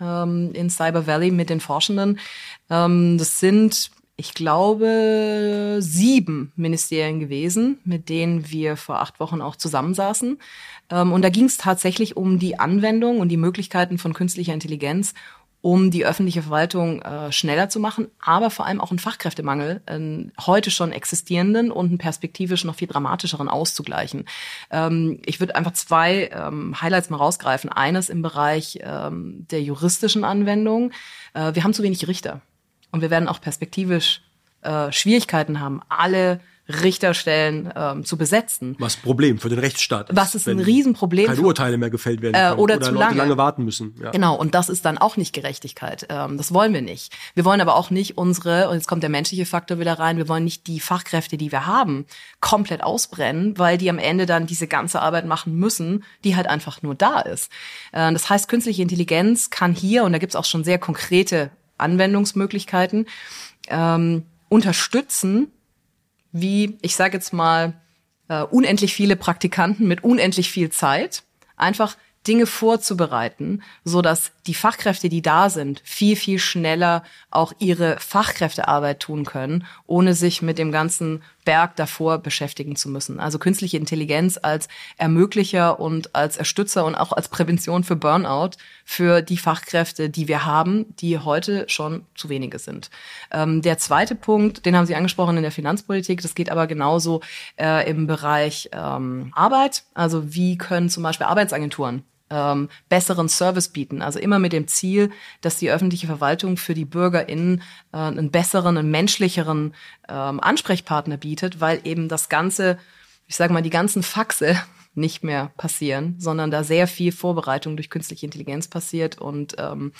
ähm, in Cyber Valley mit den Forschenden. Ähm, das sind ich glaube, sieben Ministerien gewesen, mit denen wir vor acht Wochen auch zusammensaßen. Ähm, und da ging es tatsächlich um die Anwendung und die Möglichkeiten von künstlicher Intelligenz, um die öffentliche Verwaltung äh, schneller zu machen, aber vor allem auch einen Fachkräftemangel, einen heute schon existierenden und einen perspektivisch noch viel dramatischeren auszugleichen. Ähm, ich würde einfach zwei ähm, Highlights mal rausgreifen. Eines im Bereich der juristischen Anwendung. Äh, wir haben zu wenig Richter. Und wir werden auch perspektivisch äh, Schwierigkeiten haben, alle Richterstellen ähm, zu besetzen. Was Problem für den Rechtsstaat ist. Was ist ein Riesenproblem. Keine Urteile mehr gefällt werden äh, oder, oder zu Leute lange. lange warten müssen. Ja. Genau, und das ist dann auch nicht Gerechtigkeit. Ähm, das wollen wir nicht. Wir wollen aber auch nicht unsere, und jetzt kommt der menschliche Faktor wieder rein, wir wollen nicht die Fachkräfte, die wir haben, komplett ausbrennen, weil die am Ende dann diese ganze Arbeit machen müssen, die halt einfach nur da ist. Äh, das heißt, künstliche Intelligenz kann hier, und da gibt's auch schon sehr konkrete Anwendungsmöglichkeiten ähm, unterstützen, wie ich sage jetzt mal äh, unendlich viele Praktikanten mit unendlich viel Zeit einfach Dinge vorzubereiten, so dass die Fachkräfte, die da sind, viel, viel schneller auch ihre Fachkräftearbeit tun können, ohne sich mit dem ganzen Berg davor beschäftigen zu müssen. Also künstliche Intelligenz als Ermöglicher und als Erstützer und auch als Prävention für Burnout für die Fachkräfte, die wir haben, die heute schon zu wenige sind. Ähm, der zweite Punkt, den haben Sie angesprochen in der Finanzpolitik, das geht aber genauso äh, im Bereich ähm, Arbeit. Also wie können zum Beispiel Arbeitsagenturen ähm, besseren Service bieten. Also immer mit dem Ziel, dass die öffentliche Verwaltung für die BürgerInnen äh, einen besseren, einen menschlicheren ähm, Ansprechpartner bietet, weil eben das Ganze, ich sage mal, die ganzen Faxe [LAUGHS] nicht mehr passieren, sondern da sehr viel Vorbereitung durch künstliche Intelligenz passiert und ähm,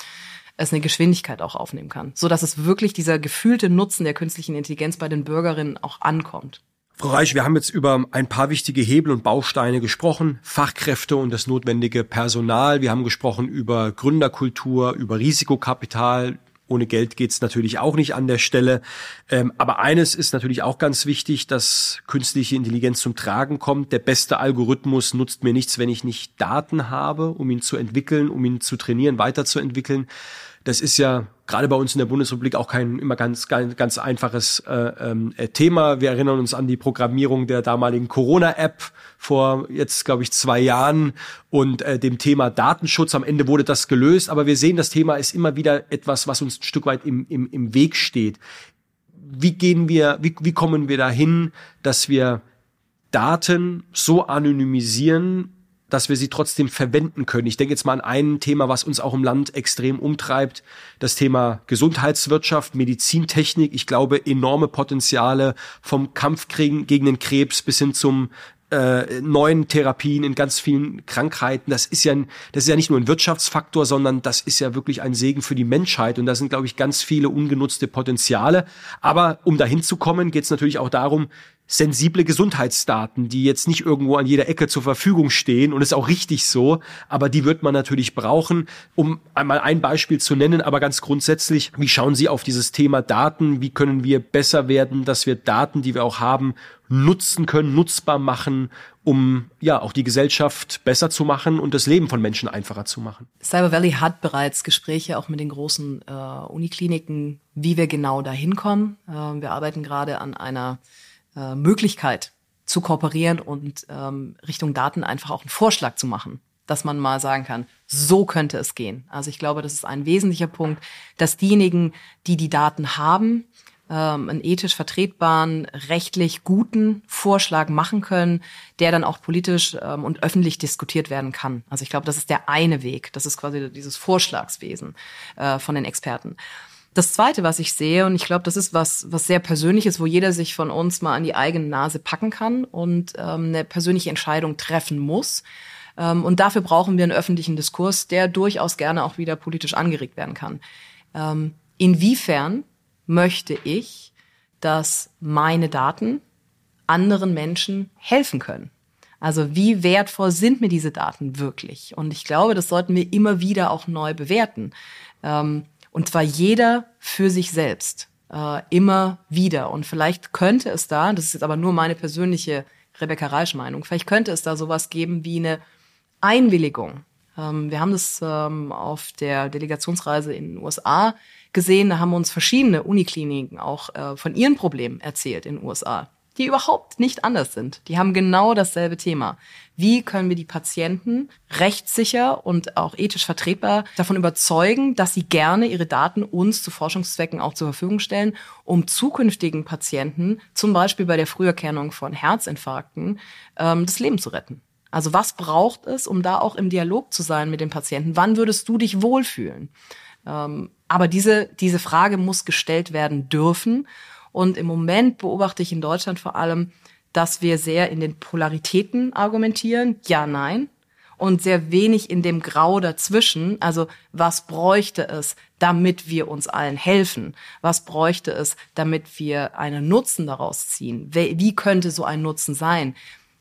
es eine Geschwindigkeit auch aufnehmen kann, so dass es wirklich dieser gefühlte Nutzen der künstlichen Intelligenz bei den Bürgerinnen auch ankommt. Frau Reich, wir haben jetzt über ein paar wichtige Hebel und Bausteine gesprochen, Fachkräfte und das notwendige Personal. Wir haben gesprochen über Gründerkultur, über Risikokapital. Ohne Geld geht's natürlich auch nicht an der Stelle. Ähm, aber eines ist natürlich auch ganz wichtig, dass künstliche Intelligenz zum Tragen kommt. Der beste Algorithmus nutzt mir nichts, wenn ich nicht Daten habe, um ihn zu entwickeln, um ihn zu trainieren, weiterzuentwickeln. Das ist ja gerade bei uns in der Bundesrepublik auch kein immer ganz ganz, ganz einfaches äh, ähm, äh, Thema. Wir erinnern uns an die Programmierung der damaligen Corona-App vor jetzt glaube ich zwei Jahren und äh, dem Thema Datenschutz. Am Ende wurde das gelöst, aber wir sehen, das Thema ist immer wieder etwas, was uns ein Stück weit im, im, im Weg steht. Wie gehen wir, wie, wie kommen wir dahin, dass wir Daten so anonymisieren, dass wir sie trotzdem verwenden können. Ich denke jetzt mal an ein Thema, was uns auch im Land extrem umtreibt, das Thema Gesundheitswirtschaft, Medizintechnik. Ich glaube, enorme Potenziale vom Kampf gegen den Krebs bis hin zum äh, neuen Therapien in ganz vielen Krankheiten. Das ist ja, das ist ja nicht nur ein Wirtschaftsfaktor, sondern das ist ja wirklich ein Segen für die Menschheit. Und da sind, glaube ich, ganz viele ungenutzte Potenziale. Aber um dahin zu kommen, geht es natürlich auch darum, sensible Gesundheitsdaten, die jetzt nicht irgendwo an jeder Ecke zur Verfügung stehen und ist auch richtig so, aber die wird man natürlich brauchen, um einmal ein Beispiel zu nennen, aber ganz grundsätzlich, wie schauen Sie auf dieses Thema Daten? Wie können wir besser werden, dass wir Daten, die wir auch haben, nutzen können, nutzbar machen, um ja auch die Gesellschaft besser zu machen und das Leben von Menschen einfacher zu machen. Cyber Valley hat bereits Gespräche auch mit den großen äh, Unikliniken, wie wir genau dahin kommen. Äh, wir arbeiten gerade an einer äh, Möglichkeit zu kooperieren und ähm, Richtung Daten einfach auch einen Vorschlag zu machen, dass man mal sagen kann, so könnte es gehen. Also ich glaube, das ist ein wesentlicher Punkt, dass diejenigen, die die Daten haben, ähm, einen ethisch vertretbaren, rechtlich guten Vorschlag machen können, der dann auch politisch ähm, und öffentlich diskutiert werden kann. Also ich glaube, das ist der eine Weg. Das ist quasi dieses Vorschlagswesen äh, von den Experten. Das Zweite, was ich sehe, und ich glaube, das ist was, was sehr Persönliches, wo jeder sich von uns mal an die eigene Nase packen kann und ähm, eine persönliche Entscheidung treffen muss. Ähm, und dafür brauchen wir einen öffentlichen Diskurs, der durchaus gerne auch wieder politisch angeregt werden kann. Ähm, inwiefern möchte ich, dass meine Daten anderen Menschen helfen können? Also wie wertvoll sind mir diese Daten wirklich? Und ich glaube, das sollten wir immer wieder auch neu bewerten. Ähm, und zwar jeder für sich selbst. Äh, immer wieder. Und vielleicht könnte es da, das ist jetzt aber nur meine persönliche Rebecca Reisch Meinung, vielleicht könnte es da sowas geben wie eine Einwilligung. Ähm, wir haben das ähm, auf der Delegationsreise in den USA gesehen, da haben uns verschiedene Unikliniken auch äh, von ihren Problemen erzählt in den USA, die überhaupt nicht anders sind. Die haben genau dasselbe Thema. Wie können wir die Patienten rechtssicher und auch ethisch vertretbar davon überzeugen, dass sie gerne ihre Daten uns zu Forschungszwecken auch zur Verfügung stellen, um zukünftigen Patienten, zum Beispiel bei der Früherkennung von Herzinfarkten, ähm, das Leben zu retten? Also was braucht es, um da auch im Dialog zu sein mit den Patienten? Wann würdest du dich wohlfühlen? Ähm, aber diese, diese Frage muss gestellt werden dürfen. Und im Moment beobachte ich in Deutschland vor allem, dass wir sehr in den Polaritäten argumentieren. Ja, nein. Und sehr wenig in dem Grau dazwischen. Also was bräuchte es, damit wir uns allen helfen? Was bräuchte es, damit wir einen Nutzen daraus ziehen? Wie könnte so ein Nutzen sein?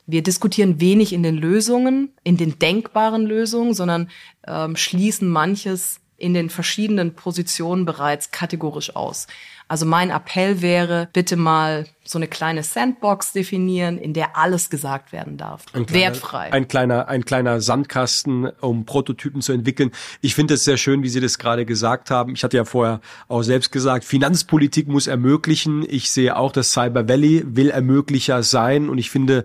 Wir diskutieren wenig in den Lösungen, in den denkbaren Lösungen, sondern ähm, schließen manches in den verschiedenen Positionen bereits kategorisch aus. Also mein Appell wäre, bitte mal so eine kleine Sandbox definieren, in der alles gesagt werden darf. Ein kleiner, Wertfrei. Ein kleiner, ein kleiner Sandkasten, um Prototypen zu entwickeln. Ich finde es sehr schön, wie Sie das gerade gesagt haben. Ich hatte ja vorher auch selbst gesagt, Finanzpolitik muss ermöglichen. Ich sehe auch, dass Cyber Valley will Ermöglicher sein. Und ich finde,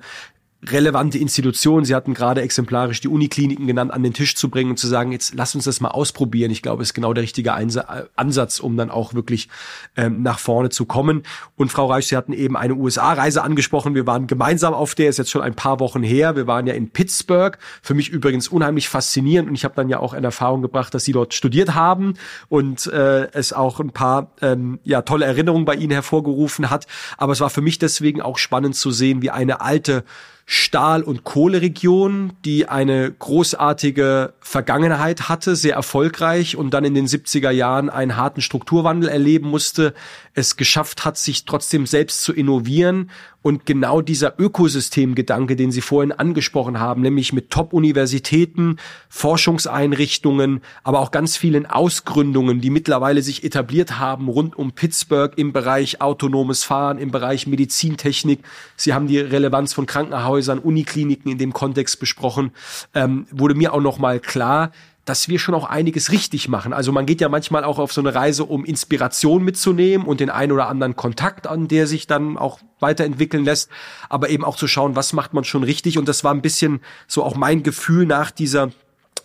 relevante Institutionen, Sie hatten gerade exemplarisch die Unikliniken genannt, an den Tisch zu bringen und zu sagen, jetzt lass uns das mal ausprobieren. Ich glaube, ist genau der richtige Ansatz, um dann auch wirklich ähm, nach vorne zu kommen. Und Frau Reich, Sie hatten eben eine USA-Reise angesprochen. Wir waren gemeinsam auf der, ist jetzt schon ein paar Wochen her. Wir waren ja in Pittsburgh. Für mich übrigens unheimlich faszinierend und ich habe dann ja auch in Erfahrung gebracht, dass Sie dort studiert haben und äh, es auch ein paar ähm, ja tolle Erinnerungen bei Ihnen hervorgerufen hat. Aber es war für mich deswegen auch spannend zu sehen, wie eine alte Stahl- und Kohleregion, die eine großartige Vergangenheit hatte, sehr erfolgreich und dann in den 70er Jahren einen harten Strukturwandel erleben musste, es geschafft hat, sich trotzdem selbst zu innovieren und genau dieser Ökosystemgedanke, den Sie vorhin angesprochen haben, nämlich mit Top-Universitäten, Forschungseinrichtungen, aber auch ganz vielen Ausgründungen, die mittlerweile sich etabliert haben rund um Pittsburgh im Bereich autonomes Fahren, im Bereich Medizintechnik. Sie haben die Relevanz von Krankenhäusern, Unikliniken in dem Kontext besprochen. Ähm, wurde mir auch noch mal klar, dass wir schon auch einiges richtig machen. Also man geht ja manchmal auch auf so eine Reise, um Inspiration mitzunehmen und den einen oder anderen Kontakt an, der sich dann auch weiterentwickeln lässt, aber eben auch zu schauen, was macht man schon richtig. Und das war ein bisschen so auch mein Gefühl nach dieser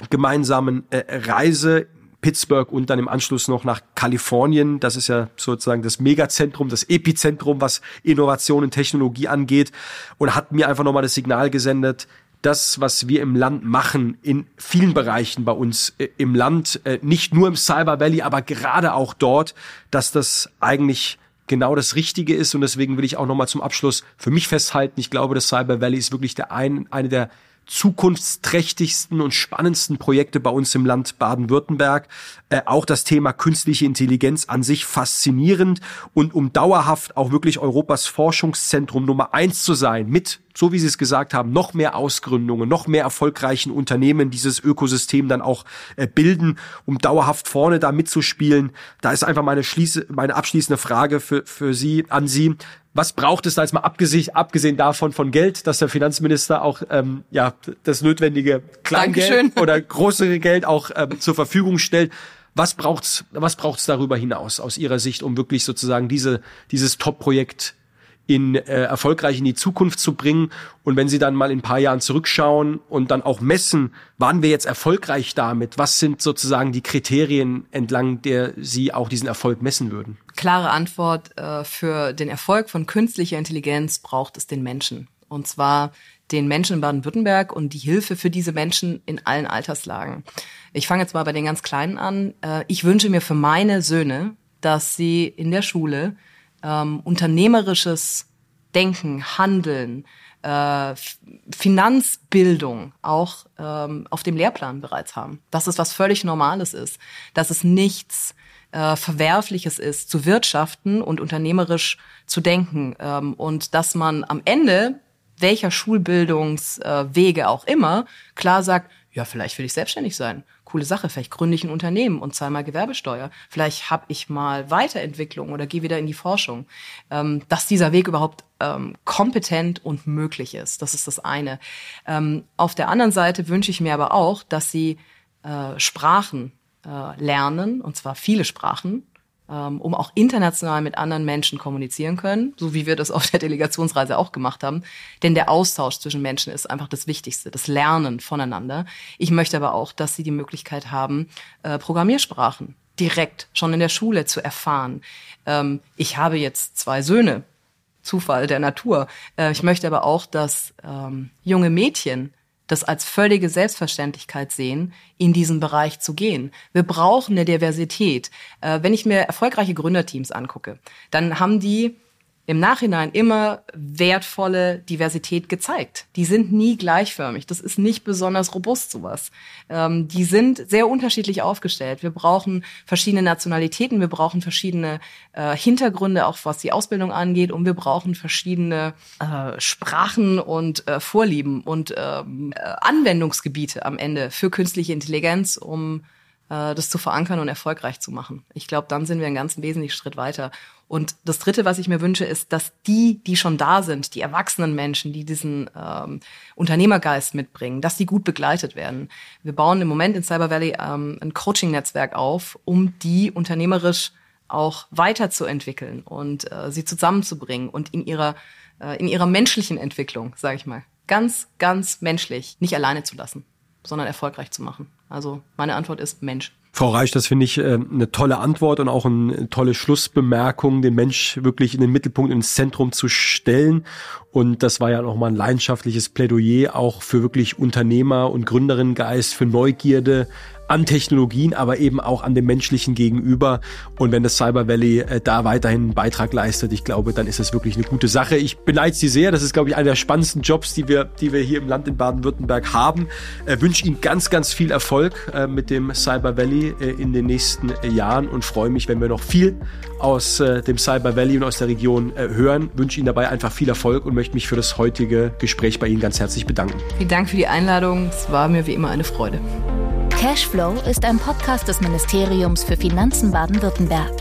gemeinsamen äh, Reise Pittsburgh und dann im Anschluss noch nach Kalifornien. Das ist ja sozusagen das Megazentrum, das Epizentrum, was Innovation und Technologie angeht. Und hat mir einfach nochmal das Signal gesendet, das, was wir im Land machen, in vielen Bereichen bei uns äh, im Land, äh, nicht nur im Cyber Valley, aber gerade auch dort, dass das eigentlich genau das Richtige ist. Und deswegen will ich auch nochmal zum Abschluss für mich festhalten, ich glaube, das Cyber Valley ist wirklich der ein, eine der zukunftsträchtigsten und spannendsten Projekte bei uns im Land Baden-Württemberg. Äh, auch das Thema künstliche Intelligenz an sich faszinierend und um dauerhaft auch wirklich Europas Forschungszentrum Nummer eins zu sein mit so wie Sie es gesagt haben, noch mehr Ausgründungen, noch mehr erfolgreichen Unternehmen dieses Ökosystem dann auch äh, bilden, um dauerhaft vorne da mitzuspielen. Da ist einfach meine, schließe, meine abschließende Frage für, für Sie, an Sie. Was braucht es da jetzt mal abgesehen, abgesehen davon von Geld, dass der Finanzminister auch ähm, ja das notwendige Kleingeld Dankeschön. oder größere Geld auch ähm, zur Verfügung stellt? Was braucht's, was braucht's darüber hinaus aus Ihrer Sicht, um wirklich sozusagen diese, dieses Top-Projekt in äh, erfolgreich in die Zukunft zu bringen. Und wenn Sie dann mal in ein paar Jahren zurückschauen und dann auch messen, waren wir jetzt erfolgreich damit? Was sind sozusagen die Kriterien, entlang der Sie auch diesen Erfolg messen würden? Klare Antwort, äh, für den Erfolg von künstlicher Intelligenz braucht es den Menschen. Und zwar den Menschen in Baden-Württemberg und die Hilfe für diese Menschen in allen Alterslagen. Ich fange jetzt mal bei den ganz Kleinen an. Äh, ich wünsche mir für meine Söhne, dass sie in der Schule ähm, unternehmerisches Denken, Handeln, äh, Finanzbildung auch ähm, auf dem Lehrplan bereits haben. Dass es was völlig Normales ist. Dass es nichts äh, Verwerfliches ist, zu wirtschaften und unternehmerisch zu denken. Ähm, und dass man am Ende welcher Schulbildungswege äh, auch immer klar sagt, ja, vielleicht will ich selbstständig sein. Coole Sache, vielleicht gründe ich ein Unternehmen und zahle mal Gewerbesteuer. Vielleicht habe ich mal Weiterentwicklung oder gehe wieder in die Forschung. Ähm, dass dieser Weg überhaupt ähm, kompetent und möglich ist, das ist das eine. Ähm, auf der anderen Seite wünsche ich mir aber auch, dass sie äh, Sprachen äh, lernen, und zwar viele Sprachen, um auch international mit anderen Menschen kommunizieren können, so wie wir das auf der Delegationsreise auch gemacht haben. Denn der Austausch zwischen Menschen ist einfach das Wichtigste, das Lernen voneinander. Ich möchte aber auch, dass sie die Möglichkeit haben, äh, Programmiersprachen direkt schon in der Schule zu erfahren. Ähm, ich habe jetzt zwei Söhne, Zufall der Natur. Äh, ich möchte aber auch, dass ähm, junge Mädchen das als völlige Selbstverständlichkeit sehen, in diesen Bereich zu gehen. Wir brauchen eine Diversität. Äh, wenn ich mir erfolgreiche Gründerteams angucke, dann haben die im Nachhinein immer wertvolle Diversität gezeigt. Die sind nie gleichförmig. Das ist nicht besonders robust, sowas. Ähm, die sind sehr unterschiedlich aufgestellt. Wir brauchen verschiedene Nationalitäten, wir brauchen verschiedene äh, Hintergründe, auch was die Ausbildung angeht, und wir brauchen verschiedene äh, Sprachen und äh, Vorlieben und ähm, äh, Anwendungsgebiete am Ende für künstliche Intelligenz, um das zu verankern und erfolgreich zu machen. Ich glaube, dann sind wir einen ganz wesentlichen Schritt weiter. Und das Dritte, was ich mir wünsche, ist, dass die, die schon da sind, die erwachsenen Menschen, die diesen ähm, Unternehmergeist mitbringen, dass die gut begleitet werden. Wir bauen im Moment in Cyber Valley ähm, ein Coaching-Netzwerk auf, um die unternehmerisch auch weiterzuentwickeln und äh, sie zusammenzubringen und in ihrer äh, in ihrer menschlichen Entwicklung, sage ich mal, ganz ganz menschlich nicht alleine zu lassen, sondern erfolgreich zu machen. Also meine Antwort ist Mensch. Frau Reich, das finde ich äh, eine tolle Antwort und auch eine tolle Schlussbemerkung, den Mensch wirklich in den Mittelpunkt, ins Zentrum zu stellen. Und das war ja nochmal ein leidenschaftliches Plädoyer auch für wirklich Unternehmer und Gründerinnengeist, für Neugierde, an Technologien, aber eben auch an dem menschlichen Gegenüber. Und wenn das Cyber Valley äh, da weiterhin einen Beitrag leistet, ich glaube, dann ist das wirklich eine gute Sache. Ich beneide Sie sehr. Das ist, glaube ich, einer der spannendsten Jobs, die wir, die wir hier im Land in Baden-Württemberg haben. Äh, wünsche Ihnen ganz, ganz viel Erfolg äh, mit dem Cyber Valley in den nächsten Jahren und freue mich, wenn wir noch viel aus dem Cyber Valley und aus der Region hören. Wünsche Ihnen dabei einfach viel Erfolg und möchte mich für das heutige Gespräch bei Ihnen ganz herzlich bedanken. Vielen Dank für die Einladung. Es war mir wie immer eine Freude. Cashflow ist ein Podcast des Ministeriums für Finanzen Baden-Württemberg.